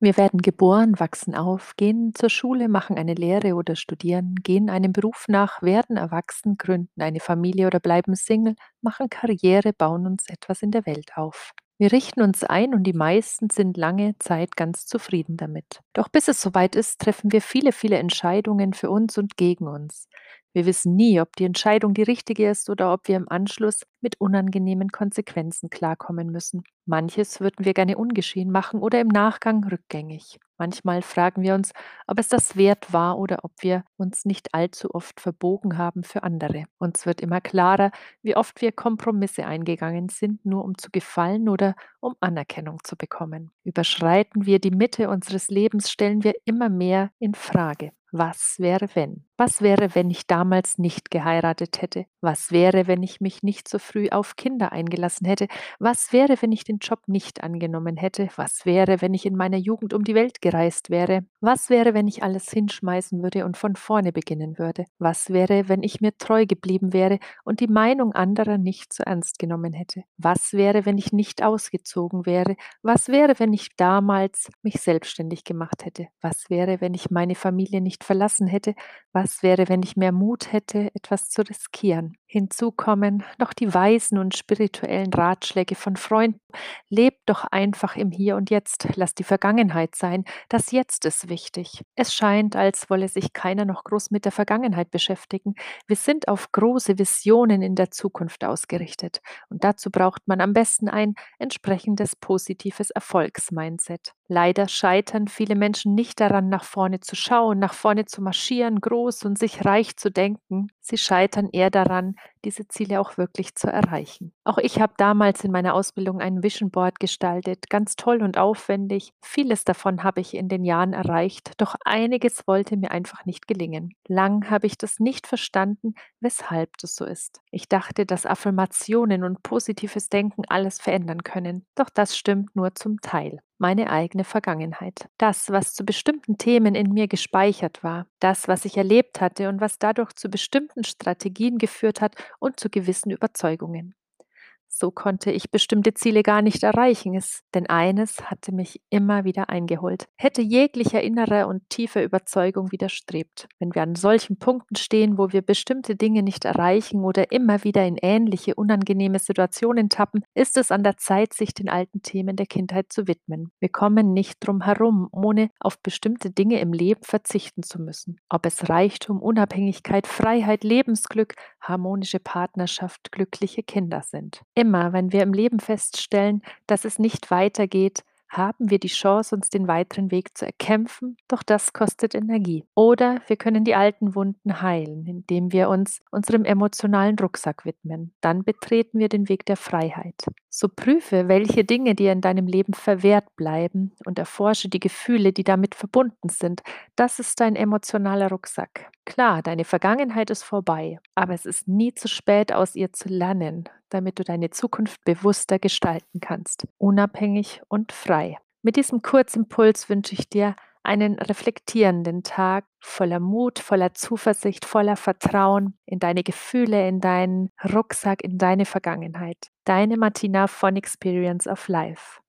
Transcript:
Wir werden geboren, wachsen auf, gehen zur Schule, machen eine Lehre oder studieren, gehen einem Beruf nach, werden erwachsen, gründen eine Familie oder bleiben Single, machen Karriere, bauen uns etwas in der Welt auf. Wir richten uns ein und die meisten sind lange Zeit ganz zufrieden damit. Doch bis es soweit ist, treffen wir viele, viele Entscheidungen für uns und gegen uns. Wir wissen nie, ob die Entscheidung die richtige ist oder ob wir im Anschluss mit unangenehmen Konsequenzen klarkommen müssen. Manches würden wir gerne ungeschehen machen oder im Nachgang rückgängig. Manchmal fragen wir uns, ob es das wert war oder ob wir uns nicht allzu oft verbogen haben für andere. Uns wird immer klarer, wie oft wir Kompromisse eingegangen sind, nur um zu gefallen oder um Anerkennung zu bekommen. Überschreiten wir die Mitte unseres Lebens, stellen wir immer mehr in Frage. Was wäre, wenn? Was wäre, wenn ich damals nicht geheiratet hätte? Was wäre, wenn ich mich nicht so früh auf Kinder eingelassen hätte? Was wäre, wenn ich den Job nicht angenommen hätte? Was wäre, wenn ich in meiner Jugend um die Welt gereist wäre? Was wäre, wenn ich alles hinschmeißen würde und von vorne beginnen würde? Was wäre, wenn ich mir treu geblieben wäre und die Meinung anderer nicht so ernst genommen hätte? Was wäre, wenn ich nicht ausgezogen wäre? Was wäre, wenn ich damals mich selbstständig gemacht hätte? Was wäre, wenn ich meine Familie nicht verlassen hätte? Was wäre, wenn ich mehr Mut hätte, etwas zu riskieren? Hinzu kommen noch die weisen und spirituellen Ratschläge von Freunden. Lebt doch einfach im Hier und Jetzt. Lass die Vergangenheit sein. Das Jetzt ist wichtig. Es scheint, als wolle sich keiner noch groß mit der Vergangenheit beschäftigen. Wir sind auf große Visionen in der Zukunft ausgerichtet. Und dazu braucht man am besten ein entsprechendes positives Erfolgsmindset. Leider scheitern viele Menschen nicht daran, nach vorne zu schauen, nach vorne zu marschieren, groß und sich reich zu denken. Sie scheitern eher daran, diese Ziele auch wirklich zu erreichen. Auch ich habe damals in meiner Ausbildung ein Vision Board gestaltet, ganz toll und aufwendig. Vieles davon habe ich in den Jahren erreicht, doch einiges wollte mir einfach nicht gelingen. Lang habe ich das nicht verstanden, weshalb das so ist. Ich dachte, dass Affirmationen und positives Denken alles verändern können, doch das stimmt nur zum Teil meine eigene Vergangenheit. Das, was zu bestimmten Themen in mir gespeichert war, das, was ich erlebt hatte und was dadurch zu bestimmten Strategien geführt hat und zu gewissen Überzeugungen. So konnte ich bestimmte Ziele gar nicht erreichen, denn eines hatte mich immer wieder eingeholt, hätte jeglicher innerer und tiefer Überzeugung widerstrebt. Wenn wir an solchen Punkten stehen, wo wir bestimmte Dinge nicht erreichen oder immer wieder in ähnliche unangenehme Situationen tappen, ist es an der Zeit, sich den alten Themen der Kindheit zu widmen. Wir kommen nicht drum herum, ohne auf bestimmte Dinge im Leben verzichten zu müssen. Ob es Reichtum, Unabhängigkeit, Freiheit, Lebensglück, harmonische Partnerschaft, glückliche Kinder sind. Immer, wenn wir im Leben feststellen, dass es nicht weitergeht, haben wir die Chance, uns den weiteren Weg zu erkämpfen, doch das kostet Energie. Oder wir können die alten Wunden heilen, indem wir uns unserem emotionalen Rucksack widmen. Dann betreten wir den Weg der Freiheit. So prüfe, welche Dinge dir in deinem Leben verwehrt bleiben und erforsche die Gefühle, die damit verbunden sind. Das ist dein emotionaler Rucksack. Klar, deine Vergangenheit ist vorbei, aber es ist nie zu spät, aus ihr zu lernen, damit du deine Zukunft bewusster gestalten kannst, unabhängig und frei. Mit diesem Kurzimpuls wünsche ich dir einen reflektierenden Tag voller Mut, voller Zuversicht, voller Vertrauen in deine Gefühle, in deinen Rucksack, in deine Vergangenheit. Deine Martina von Experience of Life.